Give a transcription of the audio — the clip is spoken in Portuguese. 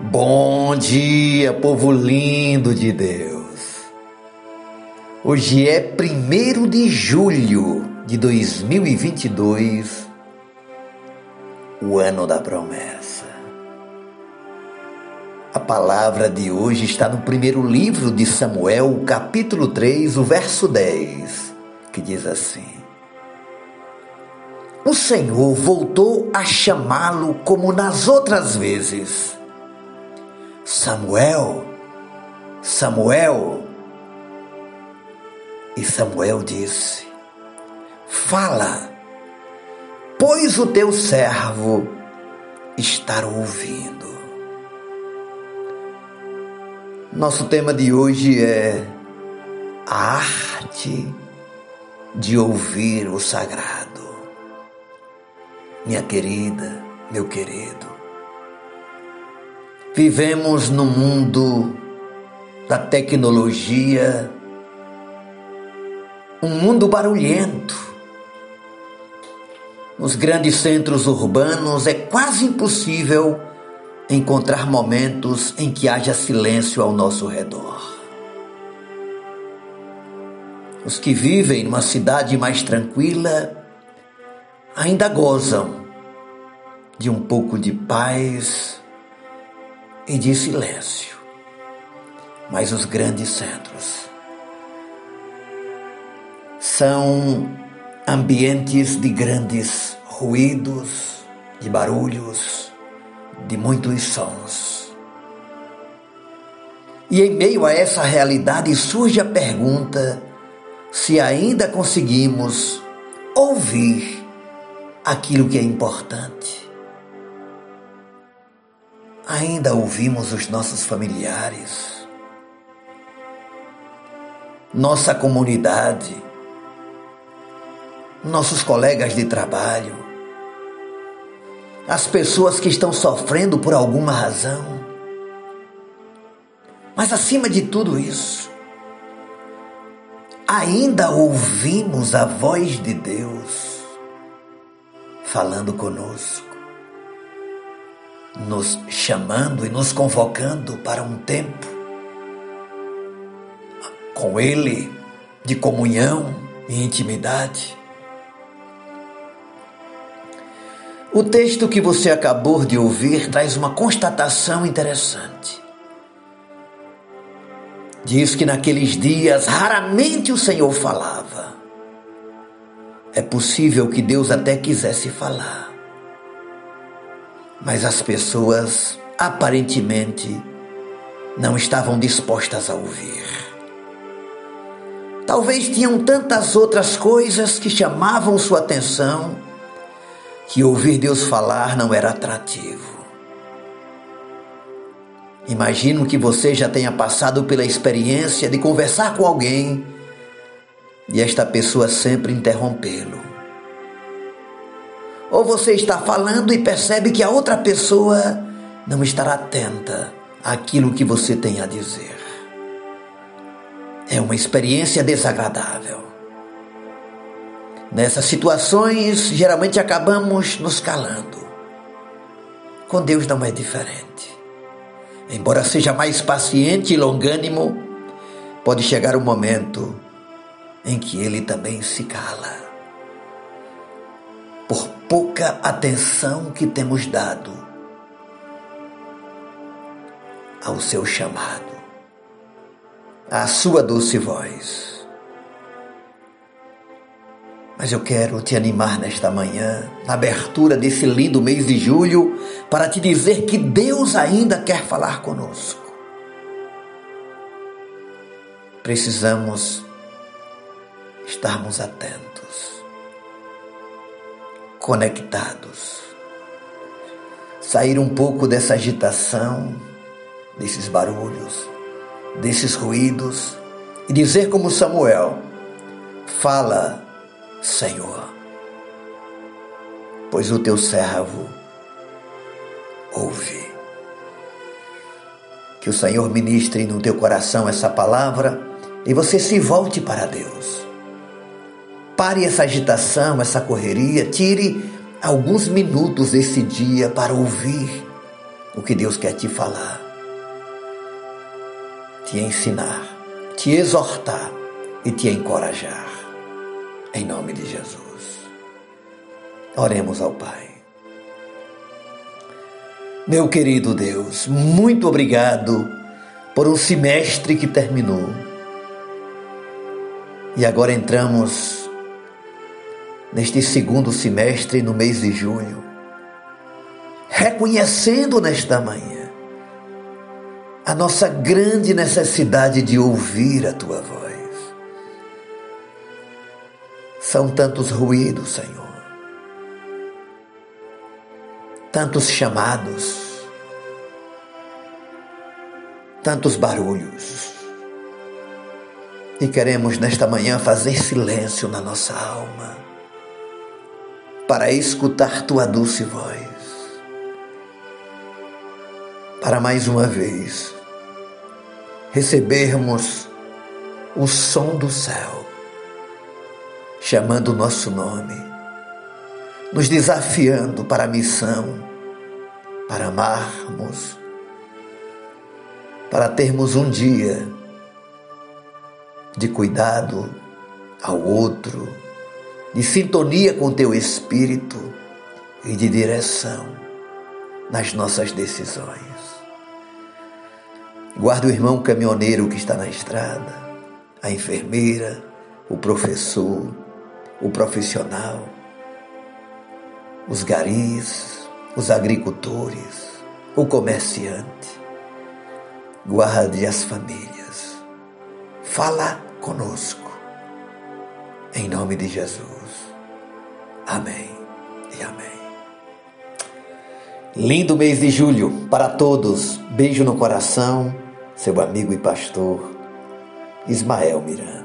Bom dia, povo lindo de Deus. Hoje é 1 de julho de 2022, o ano da promessa. A palavra de hoje está no primeiro livro de Samuel, capítulo 3, o verso 10, que diz assim: O Senhor voltou a chamá-lo como nas outras vezes Samuel, Samuel. E Samuel disse: Fala, pois o teu servo está ouvindo. Nosso tema de hoje é a arte de ouvir o sagrado. Minha querida, meu querido, Vivemos no mundo da tecnologia, um mundo barulhento. Nos grandes centros urbanos é quase impossível encontrar momentos em que haja silêncio ao nosso redor. Os que vivem numa cidade mais tranquila ainda gozam de um pouco de paz e de silêncio. Mas os grandes centros são ambientes de grandes ruídos, de barulhos, de muitos sons. E em meio a essa realidade surge a pergunta se ainda conseguimos ouvir aquilo que é importante ainda ouvimos os nossos familiares, nossa comunidade, nossos colegas de trabalho, as pessoas que estão sofrendo por alguma razão. Mas acima de tudo isso, ainda ouvimos a voz de Deus falando conosco nos chamando e nos convocando para um tempo com Ele de comunhão e intimidade. O texto que você acabou de ouvir traz uma constatação interessante. Diz que naqueles dias raramente o Senhor falava. É possível que Deus até quisesse falar mas as pessoas aparentemente não estavam dispostas a ouvir. Talvez tinham tantas outras coisas que chamavam sua atenção que ouvir Deus falar não era atrativo. Imagino que você já tenha passado pela experiência de conversar com alguém e esta pessoa sempre interrompê-lo ou você está falando e percebe que a outra pessoa não estará atenta àquilo que você tem a dizer. É uma experiência desagradável. Nessas situações, geralmente acabamos nos calando. Com Deus não é diferente. Embora seja mais paciente e longânimo, pode chegar o um momento em que ele também se cala por pouca atenção que temos dado ao seu chamado, à sua doce voz. Mas eu quero te animar nesta manhã, na abertura desse lindo mês de julho, para te dizer que Deus ainda quer falar conosco. Precisamos estarmos atentos conectados. Sair um pouco dessa agitação, desses barulhos, desses ruídos e dizer como Samuel: Fala, Senhor, pois o teu servo ouve. Que o Senhor ministre no teu coração essa palavra e você se volte para Deus. Pare essa agitação, essa correria, tire alguns minutos desse dia para ouvir o que Deus quer te falar, te ensinar, te exortar e te encorajar. Em nome de Jesus. Oremos ao Pai. Meu querido Deus, muito obrigado por um semestre que terminou. E agora entramos neste segundo semestre, no mês de junho, reconhecendo nesta manhã a nossa grande necessidade de ouvir a tua voz. São tantos ruídos, Senhor, tantos chamados, tantos barulhos. E queremos nesta manhã fazer silêncio na nossa alma para escutar tua doce voz. Para mais uma vez recebermos o som do céu, chamando o nosso nome, nos desafiando para a missão, para amarmos, para termos um dia de cuidado ao outro, de sintonia com teu espírito e de direção nas nossas decisões. Guarda o irmão caminhoneiro que está na estrada, a enfermeira, o professor, o profissional, os garis, os agricultores, o comerciante. Guarde as famílias. Fala conosco. Em nome de Jesus. Amém e amém. Lindo mês de julho para todos. Beijo no coração. Seu amigo e pastor Ismael Miranda.